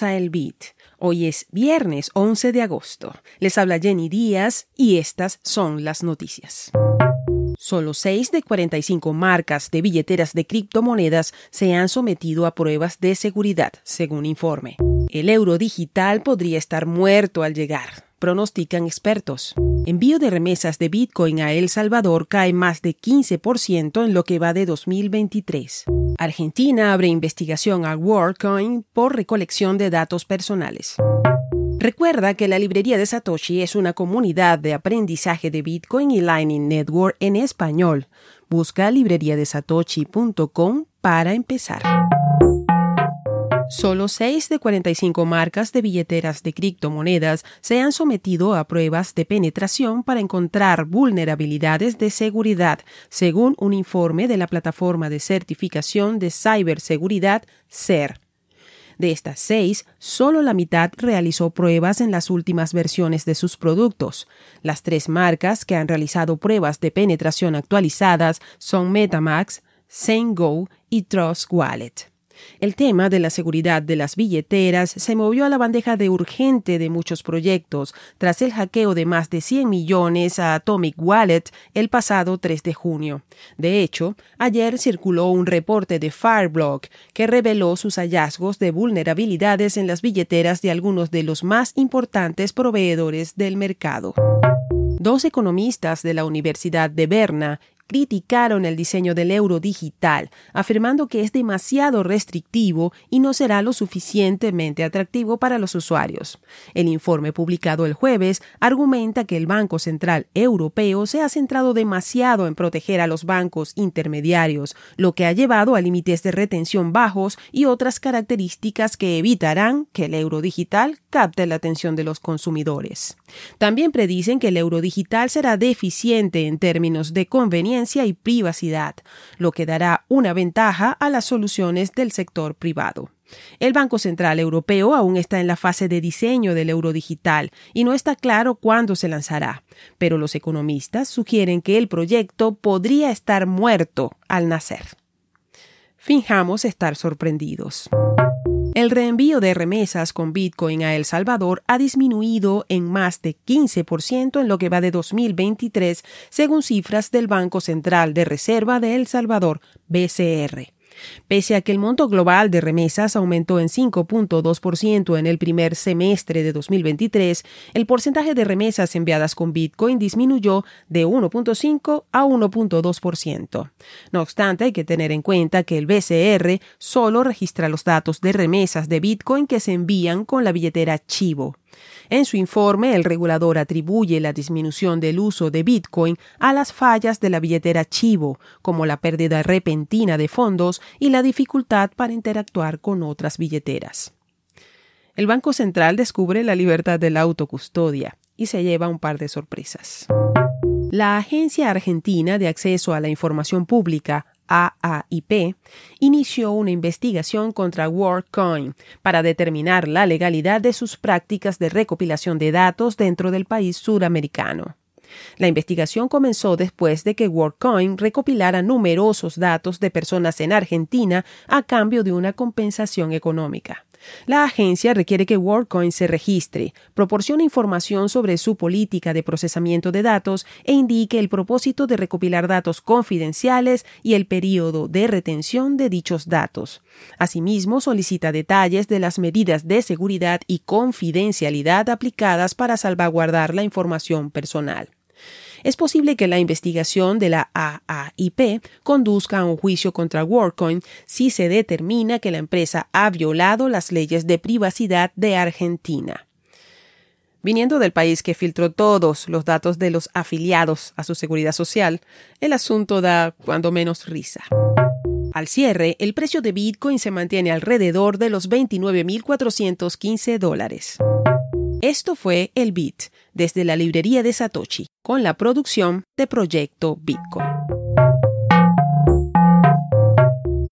A El Bit. Hoy es viernes 11 de agosto. Les habla Jenny Díaz y estas son las noticias. Solo 6 de 45 marcas de billeteras de criptomonedas se han sometido a pruebas de seguridad, según informe. El euro digital podría estar muerto al llegar, pronostican expertos. Envío de remesas de Bitcoin a El Salvador cae más de 15% en lo que va de 2023. Argentina abre investigación a WorldCoin por recolección de datos personales. Recuerda que la librería de Satoshi es una comunidad de aprendizaje de Bitcoin y Lightning Network en español. Busca libreriadesatoshi.com para empezar. Solo 6 de 45 marcas de billeteras de criptomonedas se han sometido a pruebas de penetración para encontrar vulnerabilidades de seguridad, según un informe de la plataforma de certificación de ciberseguridad CER. De estas seis, solo la mitad realizó pruebas en las últimas versiones de sus productos. Las tres marcas que han realizado pruebas de penetración actualizadas son Metamax, SameGo y Trust Wallet. El tema de la seguridad de las billeteras se movió a la bandeja de urgente de muchos proyectos tras el hackeo de más de 100 millones a Atomic Wallet el pasado 3 de junio. De hecho, ayer circuló un reporte de Fireblock que reveló sus hallazgos de vulnerabilidades en las billeteras de algunos de los más importantes proveedores del mercado. Dos economistas de la Universidad de Berna criticaron el diseño del euro digital, afirmando que es demasiado restrictivo y no será lo suficientemente atractivo para los usuarios. El informe publicado el jueves argumenta que el Banco Central Europeo se ha centrado demasiado en proteger a los bancos intermediarios, lo que ha llevado a límites de retención bajos y otras características que evitarán que el euro digital capte la atención de los consumidores. También predicen que el euro digital será deficiente en términos de conveniencia y privacidad, lo que dará una ventaja a las soluciones del sector privado. El Banco Central Europeo aún está en la fase de diseño del euro digital y no está claro cuándo se lanzará, pero los economistas sugieren que el proyecto podría estar muerto al nacer. Finjamos estar sorprendidos. El reenvío de remesas con Bitcoin a El Salvador ha disminuido en más de 15% en lo que va de 2023, según cifras del Banco Central de Reserva de El Salvador, BCR. Pese a que el monto global de remesas aumentó en 5.2% en el primer semestre de 2023, el porcentaje de remesas enviadas con Bitcoin disminuyó de 1.5 a 1.2%. No obstante, hay que tener en cuenta que el BCR solo registra los datos de remesas de Bitcoin que se envían con la billetera Chivo. En su informe, el regulador atribuye la disminución del uso de Bitcoin a las fallas de la billetera Chivo, como la pérdida repentina de fondos y la dificultad para interactuar con otras billeteras. El Banco Central descubre la libertad de la autocustodia y se lleva un par de sorpresas. La Agencia Argentina de Acceso a la Información Pública, AAIP, inició una investigación contra WorldCoin para determinar la legalidad de sus prácticas de recopilación de datos dentro del país suramericano. La investigación comenzó después de que WorldCoin recopilara numerosos datos de personas en Argentina a cambio de una compensación económica. La agencia requiere que WorldCoin se registre, proporcione información sobre su política de procesamiento de datos e indique el propósito de recopilar datos confidenciales y el periodo de retención de dichos datos. Asimismo, solicita detalles de las medidas de seguridad y confidencialidad aplicadas para salvaguardar la información personal es posible que la investigación de la AAIP conduzca a un juicio contra WorldCoin si se determina que la empresa ha violado las leyes de privacidad de Argentina. Viniendo del país que filtró todos los datos de los afiliados a su seguridad social, el asunto da cuando menos risa. Al cierre, el precio de Bitcoin se mantiene alrededor de los 29.415 dólares. Esto fue el Bit desde la librería de Satoshi con la producción de Proyecto Bitcoin.